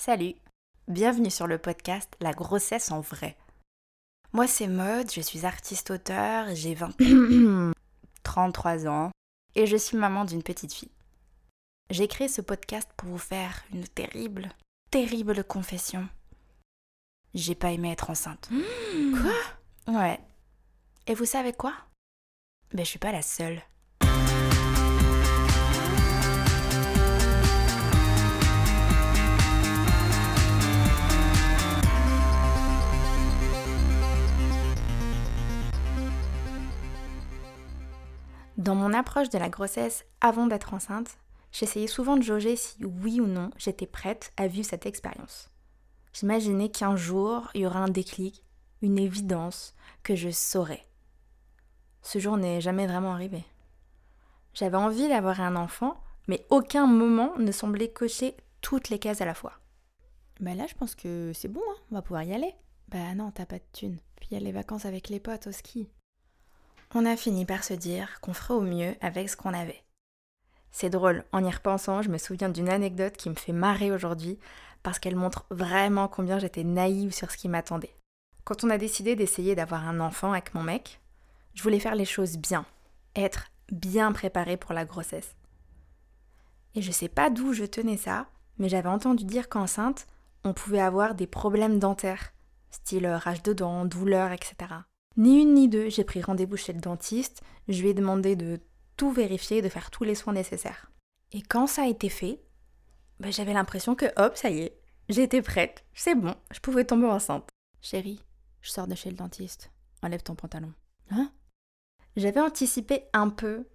Salut, bienvenue sur le podcast La grossesse en vrai. Moi c'est Maude, je suis artiste-auteur, j'ai 20... 33 ans et je suis maman d'une petite fille. J'ai créé ce podcast pour vous faire une terrible, terrible confession. J'ai pas aimé être enceinte. Quoi? Ouais. Et vous savez quoi? Ben je suis pas la seule. Dans mon approche de la grossesse avant d'être enceinte, j'essayais souvent de jauger si oui ou non j'étais prête à vivre cette expérience. J'imaginais qu'un jour, il y aurait un déclic, une évidence, que je saurais. Ce jour n'est jamais vraiment arrivé. J'avais envie d'avoir un enfant, mais aucun moment ne semblait cocher toutes les cases à la fois. Bah là, je pense que c'est bon, hein, on va pouvoir y aller. Bah non, t'as pas de thune. Puis il y a les vacances avec les potes au ski. On a fini par se dire qu'on ferait au mieux avec ce qu'on avait. C'est drôle, en y repensant, je me souviens d'une anecdote qui me fait marrer aujourd'hui parce qu'elle montre vraiment combien j'étais naïve sur ce qui m'attendait. Quand on a décidé d'essayer d'avoir un enfant avec mon mec, je voulais faire les choses bien, être bien préparée pour la grossesse. Et je sais pas d'où je tenais ça, mais j'avais entendu dire qu'enceinte, on pouvait avoir des problèmes dentaires, style rage de dents, douleurs, etc. Ni une ni deux, j'ai pris rendez-vous chez le dentiste, je lui ai demandé de tout vérifier, de faire tous les soins nécessaires. Et quand ça a été fait, bah, j'avais l'impression que hop, ça y est, j'étais prête, c'est bon, je pouvais tomber enceinte. Chérie, je sors de chez le dentiste. Enlève ton pantalon. Hein? J'avais anticipé un peu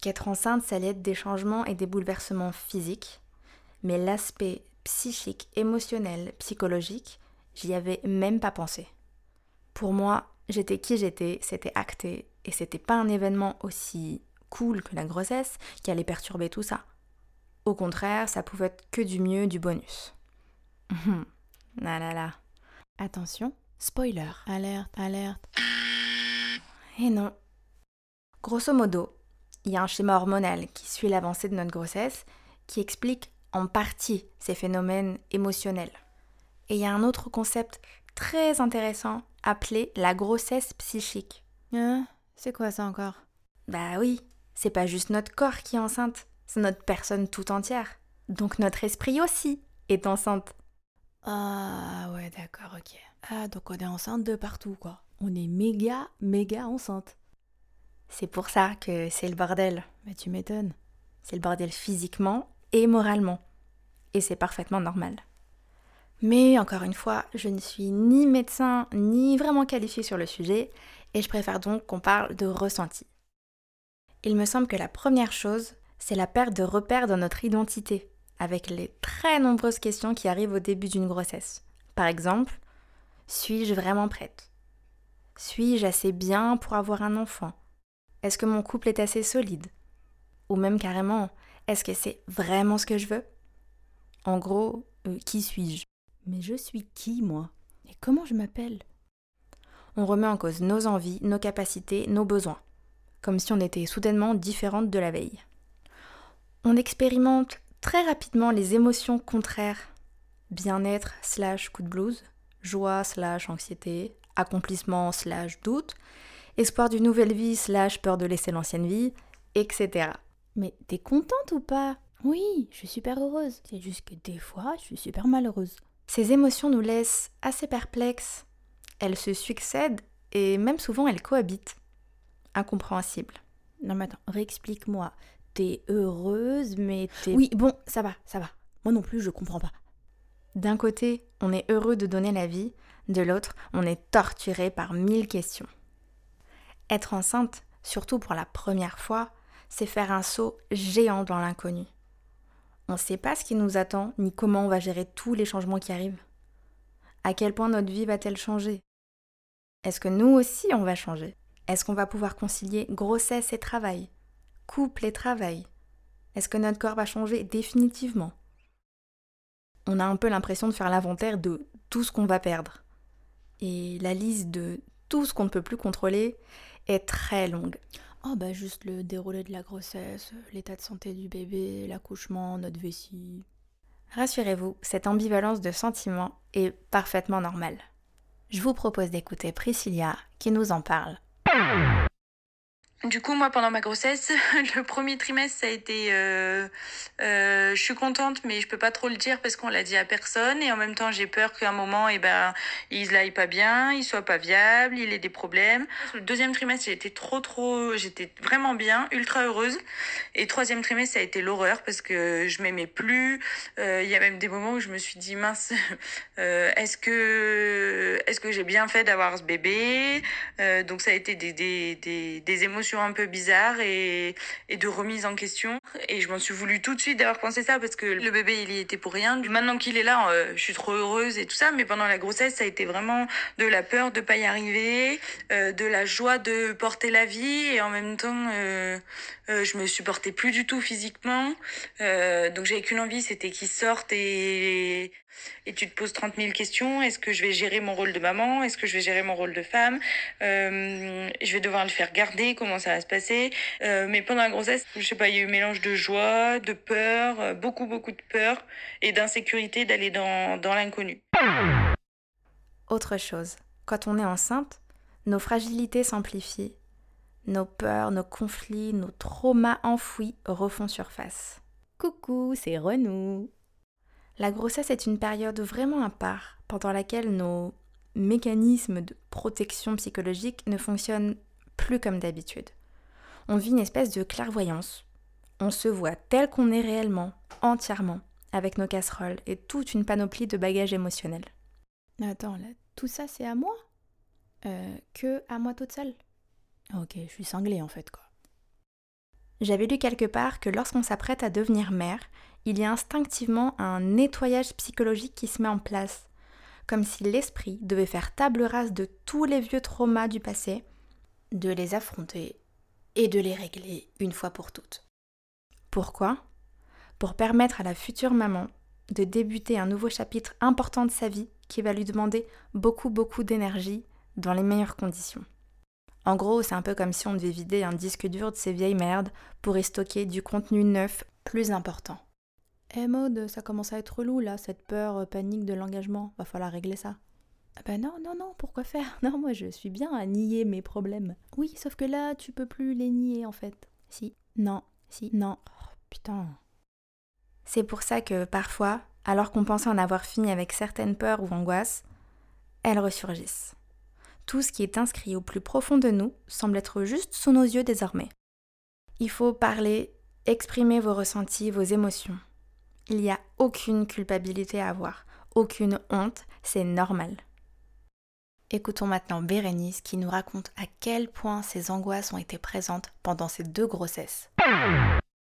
qu'être enceinte, ça allait être des changements et des bouleversements physiques, mais l'aspect psychique, émotionnel, psychologique, j'y avais même pas pensé. Pour moi, j'étais qui j'étais, c'était acté, et c'était pas un événement aussi cool que la grossesse qui allait perturber tout ça. Au contraire, ça pouvait être que du mieux, du bonus. ah là là. Attention, spoiler. Alerte, alerte. Et non. Grosso modo, il y a un schéma hormonal qui suit l'avancée de notre grossesse qui explique en partie ces phénomènes émotionnels. Et il y a un autre concept très intéressant appelé la grossesse psychique. Hein? C'est quoi ça encore? Bah oui, c'est pas juste notre corps qui est enceinte, c'est notre personne tout entière. Donc notre esprit aussi est enceinte. Ah ouais, d'accord, ok. Ah, donc on est enceinte de partout, quoi. On est méga, méga enceinte. C'est pour ça que c'est le bordel. Mais tu m'étonnes. C'est le bordel physiquement et moralement. Et c'est parfaitement normal. Mais encore une fois, je ne suis ni médecin ni vraiment qualifiée sur le sujet, et je préfère donc qu'on parle de ressenti. Il me semble que la première chose, c'est la perte de repères dans notre identité, avec les très nombreuses questions qui arrivent au début d'une grossesse. Par exemple, suis-je vraiment prête? Suis-je assez bien pour avoir un enfant? Est-ce que mon couple est assez solide? Ou même carrément, est-ce que c'est vraiment ce que je veux? En gros, euh, qui suis-je? Mais je suis qui, moi? Et comment je m'appelle? On remet en cause nos envies, nos capacités, nos besoins, comme si on était soudainement différente de la veille. On expérimente très rapidement les émotions contraires. Bien-être slash coup de blues, joie slash anxiété, accomplissement slash doute, espoir d'une nouvelle vie slash peur de laisser l'ancienne vie, etc. Mais t'es contente ou pas? Oui, je suis super heureuse. C'est juste que des fois, je suis super malheureuse. Ces émotions nous laissent assez perplexes. Elles se succèdent et même souvent elles cohabitent. Incompréhensible. Non mais attends, réexplique-moi. T'es heureuse, mais t'es... Oui, bon, ça va, ça va. Moi non plus, je comprends pas. D'un côté, on est heureux de donner la vie, de l'autre, on est torturé par mille questions. Être enceinte, surtout pour la première fois, c'est faire un saut géant dans l'inconnu. On ne sait pas ce qui nous attend, ni comment on va gérer tous les changements qui arrivent. À quel point notre vie va-t-elle changer? Est-ce que nous aussi on va changer? Est-ce qu'on va pouvoir concilier grossesse et travail? Couple et travail? Est-ce que notre corps va changer définitivement? On a un peu l'impression de faire l'inventaire de tout ce qu'on va perdre. Et la liste de tout ce qu'on ne peut plus contrôler est très longue. Oh bah juste le déroulé de la grossesse, l'état de santé du bébé, l'accouchement, notre vessie. Rassurez-vous, cette ambivalence de sentiments est parfaitement normale. Je vous propose d'écouter Priscilla qui nous en parle. Du coup, moi, pendant ma grossesse, le premier trimestre, ça a été, euh, euh, je suis contente, mais je peux pas trop le dire parce qu'on l'a dit à personne. Et en même temps, j'ai peur qu'à un moment, eh ben, il aille pas bien, il soit pas viable, il ait des problèmes. Le deuxième trimestre, été trop, trop, j'étais vraiment bien, ultra heureuse. Et troisième trimestre, ça a été l'horreur parce que je m'aimais plus. Euh, il y a même des moments où je me suis dit, mince, est-ce que, est-ce que j'ai bien fait d'avoir ce bébé? Donc ça a été des, des, des émotions un peu bizarre et, et de remise en question. Et je m'en suis voulu tout de suite d'avoir pensé ça parce que le bébé, il y était pour rien. Maintenant qu'il est là, euh, je suis trop heureuse et tout ça. Mais pendant la grossesse, ça a été vraiment de la peur de pas y arriver, euh, de la joie de porter la vie et en même temps, euh, je me supportais plus du tout physiquement. Euh, donc j'avais qu'une envie, c'était qu'il sorte et et tu te poses 30 000 questions. Est-ce que je vais gérer mon rôle de maman? Est-ce que je vais gérer mon rôle de femme? Euh, Je vais devoir le faire garder Comment ça va se passer? Mais pendant la grossesse, je sais pas, il y a eu un mélange de joie, de peur, beaucoup, beaucoup de peur et d'insécurité d'aller dans, dans l'inconnu. Autre chose, quand on est enceinte, nos fragilités s'amplifient, nos peurs, nos conflits, nos traumas enfouis refont surface. Coucou, c'est Renou. La grossesse est une période vraiment à part, pendant laquelle nos mécanismes de protection psychologique ne fonctionnent plus comme d'habitude. On vit une espèce de clairvoyance. On se voit tel qu'on est réellement, entièrement, avec nos casseroles et toute une panoplie de bagages émotionnels. Attends, là, tout ça c'est à moi? Euh, Que à moi toute seule? Ok, je suis cinglée en fait, quoi. J'avais lu quelque part que lorsqu'on s'apprête à devenir mère, il y a instinctivement un nettoyage psychologique qui se met en place, comme si l'esprit devait faire table rase de tous les vieux traumas du passé, de les affronter et de les régler une fois pour toutes. Pourquoi? Pour permettre à la future maman de débuter un nouveau chapitre important de sa vie qui va lui demander beaucoup beaucoup d'énergie dans les meilleures conditions. En gros, c'est un peu comme si on devait vider un disque dur de ses vieilles merdes pour y stocker du contenu neuf plus important. Eh mode, ça commence à être relou là, cette peur, euh, panique de l'engagement. Va falloir régler ça. Ah bah non, non, non, pourquoi faire? Non, moi je suis bien à nier mes problèmes. Oui, sauf que là, tu peux plus les nier en fait. Si, non, si, non. Oh, putain. C'est pour ça que parfois, alors qu'on pensait en avoir fini avec certaines peurs ou angoisses, elles ressurgissent. Tout ce qui est inscrit au plus profond de nous semble être juste sous nos yeux désormais. Il faut parler, exprimer vos ressentis, vos émotions. Il n'y a aucune culpabilité à avoir, aucune honte, c'est normal. Écoutons maintenant Bérénice qui nous raconte à quel point ses angoisses ont été présentes pendant ces deux grossesses.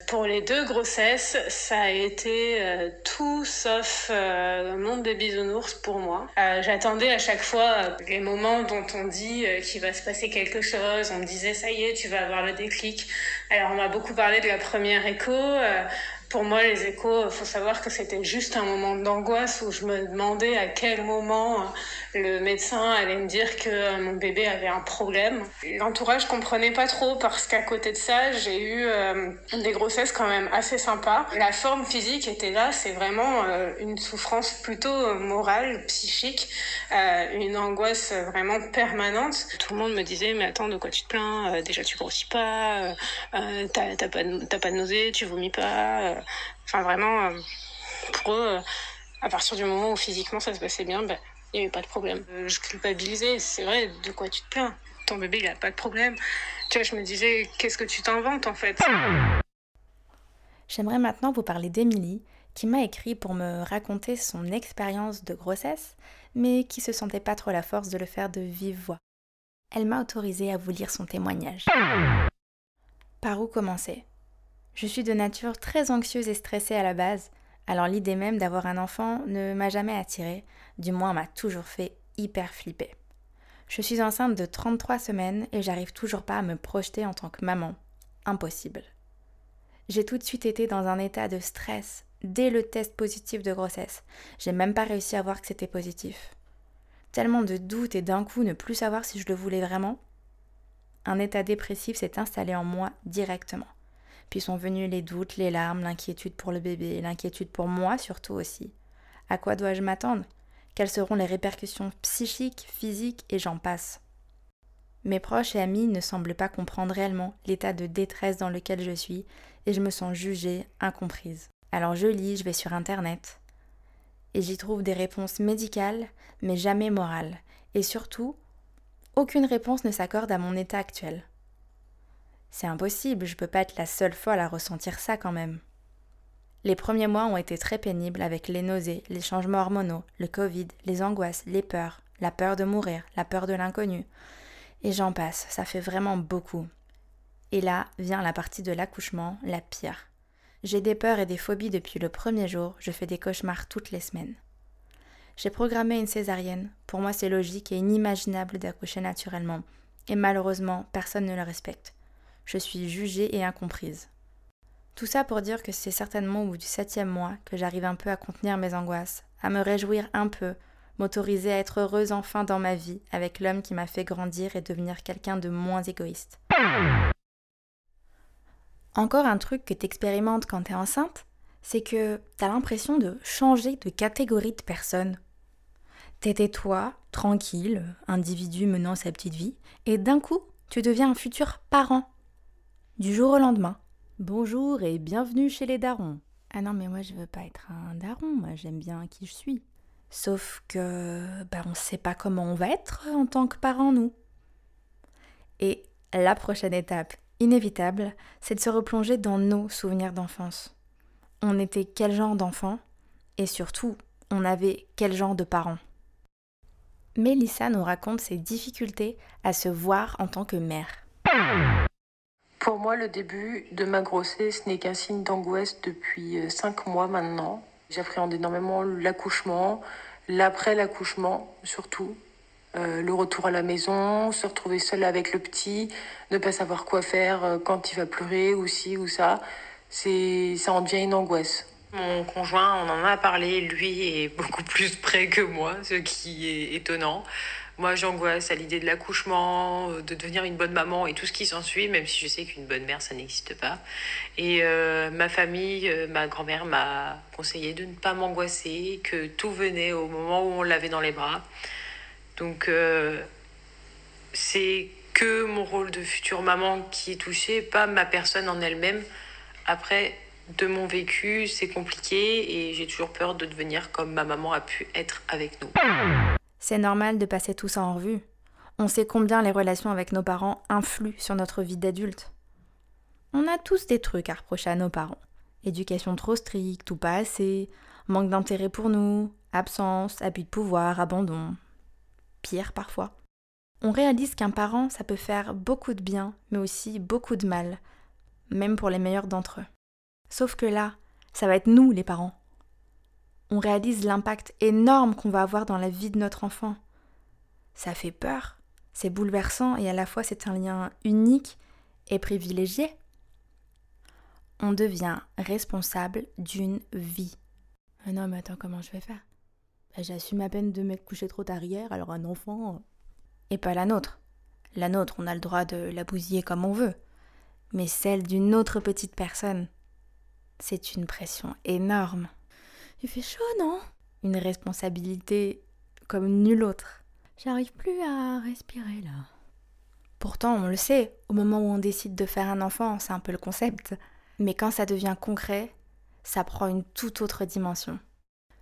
Pour les deux grossesses, ça a été euh, tout sauf euh, monde des bisounours pour moi. Euh, J'attendais à chaque fois euh, les moments dont on dit qu'il va se passer quelque chose. On me disait ça y est, tu vas avoir le déclic. Alors on m'a beaucoup parlé de la première écho. Euh, pour moi, les échos, faut savoir que c'était juste un moment d'angoisse où je me demandais à quel moment euh, le médecin allait me dire que euh, mon bébé avait un problème. L'entourage comprenait pas trop parce qu'à côté de ça, j'ai eu euh, des grossesses quand même assez sympas. La forme physique était là, c'est vraiment euh, une souffrance plutôt euh, morale, psychique, euh, une angoisse vraiment permanente. Tout le monde me disait mais attends de quoi tu te plains? Euh, Déjà tu grossis pas, euh, euh, t'as pas de- t'as pas de nausée, tu vomis pas. Enfin vraiment euh, pour eux, euh, à partir du moment où physiquement ça se passait bien, ben il n'y avait pas de problème. Euh, Je culpabilisais, c'est vrai, de quoi tu te plains? Ton bébé, il a pas de problème. Tu vois, je me disais, qu'est-ce que tu t'inventes en fait? J'aimerais maintenant vous parler d'Émilie, qui m'a écrit pour me raconter son expérience de grossesse, mais qui se sentait pas trop la force de le faire de vive voix. Elle m'a autorisé à vous lire son témoignage. Par où commencer? Je suis de nature très anxieuse et stressée à la base, alors l'idée même d'avoir un enfant ne m'a jamais attirée, du moins m'a toujours fait hyper flipper. Je suis enceinte de 33 semaines et j'arrive toujours pas à me projeter en tant que maman. Impossible. J'ai tout de suite été dans un état de stress dès le test positif de grossesse. J'ai même pas réussi à voir que c'était positif. Tellement de doutes et d'un coup ne plus savoir si je le voulais vraiment. Un état dépressif s'est installé en moi directement. Puis sont venus les doutes, les larmes, l'inquiétude pour le bébé, l'inquiétude pour moi surtout aussi. À quoi dois-je m'attendre? Quelles seront les répercussions psychiques, physiques et j'en passe? Mes proches et amis ne semblent pas comprendre réellement l'état de détresse dans lequel je suis et je me sens jugée, incomprise. Alors je lis, je vais sur Internet et j'y trouve des réponses médicales mais jamais morales. Et surtout, aucune réponse ne s'accorde à mon état actuel. C'est impossible, je peux pas être la seule folle à ressentir ça quand même. Les premiers mois ont été très pénibles avec les nausées, les changements hormonaux, le Covid, les angoisses, les peurs, la peur de mourir, la peur de l'inconnu. Et j'en passe, ça fait vraiment beaucoup. Et là vient la partie de l'accouchement, la pire. J'ai des peurs et des phobies depuis le premier jour, je fais des cauchemars toutes les semaines. J'ai programmé une césarienne, pour moi c'est logique et inimaginable d'accoucher naturellement, et malheureusement personne ne le respecte. Je suis jugée et incomprise. Tout ça pour dire que c'est certainement au bout du septième mois que j'arrive un peu à contenir mes angoisses, à me réjouir un peu, m'autoriser à être heureuse enfin dans ma vie avec l'homme qui m'a fait grandir et devenir quelqu'un de moins égoïste. Encore un truc que t'expérimentes quand t'es enceinte, c'est que t'as l'impression de changer de catégorie de personne. T'étais toi, tranquille, individu menant sa petite vie, et d'un coup, tu deviens un futur parent. Du jour au lendemain. Bonjour et bienvenue chez les darons. Ah non, mais moi je veux pas être un daron, moi j'aime bien qui je suis. Sauf que, bah, on sait pas comment on va être en tant que parent, nous. Et la prochaine étape, inévitable, c'est de se replonger dans nos souvenirs d'enfance. On était quel genre d'enfant Et surtout, on avait quel genre de parents? Mélissa nous raconte ses difficultés à se voir en tant que mère. Pour moi, le début de ma grossesse n'est qu'un signe d'angoisse depuis euh, cinq mois maintenant. J'appréhende énormément l'accouchement, l'après l'accouchement surtout. Euh, le retour à la maison, se retrouver seule avec le petit, ne pas savoir quoi faire euh, quand il va pleurer ou ci ou ça, c'est ça en devient une angoisse. Mon conjoint, on en a parlé, lui est beaucoup plus près que moi, ce qui est étonnant. Moi, j'angoisse à l'idée de l'accouchement, euh, de devenir une bonne maman et tout ce qui s'ensuit, même si je sais qu'une bonne mère, ça n'existe pas. Et euh, ma famille, euh, ma grand-mère m'a conseillé de ne pas m'angoisser, que tout venait au moment où on l'avait dans les bras. Donc, c'est que mon rôle de future maman qui est touché, pas ma personne en elle-même. Après, de mon vécu, c'est compliqué et j'ai toujours peur de devenir comme ma maman a pu être avec nous. C'est normal de passer tout ça en revue. On sait combien les relations avec nos parents influent sur notre vie d'adulte. On a tous des trucs à reprocher à nos parents. Éducation trop stricte ou pas assez, manque d'intérêt pour nous, absence, abus de pouvoir, abandon. Pire parfois. On réalise qu'un parent, ça peut faire beaucoup de bien, mais aussi beaucoup de mal, même pour les meilleurs d'entre eux. Sauf que là, ça va être nous les parents on réalise l'impact énorme qu'on va avoir dans la vie de notre enfant. Ça fait peur, c'est bouleversant et à la fois c'est un lien unique et privilégié. On devient responsable d'une vie. Ah non mais attends, comment je vais faire? Bah, J'assume à peine de m'être couché trop tard hier, alors un enfant... Euh. Et pas la nôtre. La nôtre, on a le droit de la bousiller comme on veut. Mais celle d'une autre petite personne, c'est une pression énorme. Il fait chaud, non? Une responsabilité comme nulle autre. J'arrive plus à respirer là. Pourtant, on le sait, au moment où on décide de faire un enfant, c'est un peu le concept. Mais quand ça devient concret, ça prend une toute autre dimension.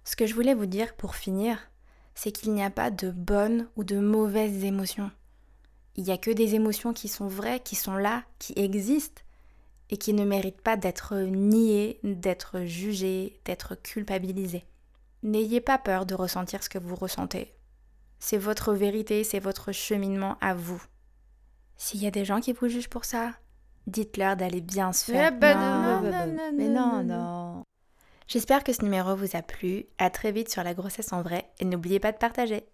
Ce que je voulais vous dire pour finir, c'est qu'il n'y a pas de bonnes ou de mauvaises émotions. Il n'y a que des émotions qui sont vraies, qui sont là, qui existent, et qui ne mérite pas d'être nié, d'être jugé, d'être culpabilisé. N'ayez pas peur de ressentir ce que vous ressentez. C'est votre vérité, c'est votre cheminement à vous. S'il y a des gens qui vous jugent pour ça, dites-leur d'aller bien se faire. Mais non, non. J'espère que ce numéro vous a plu. À très vite sur la grossesse en vrai et n'oubliez pas de partager.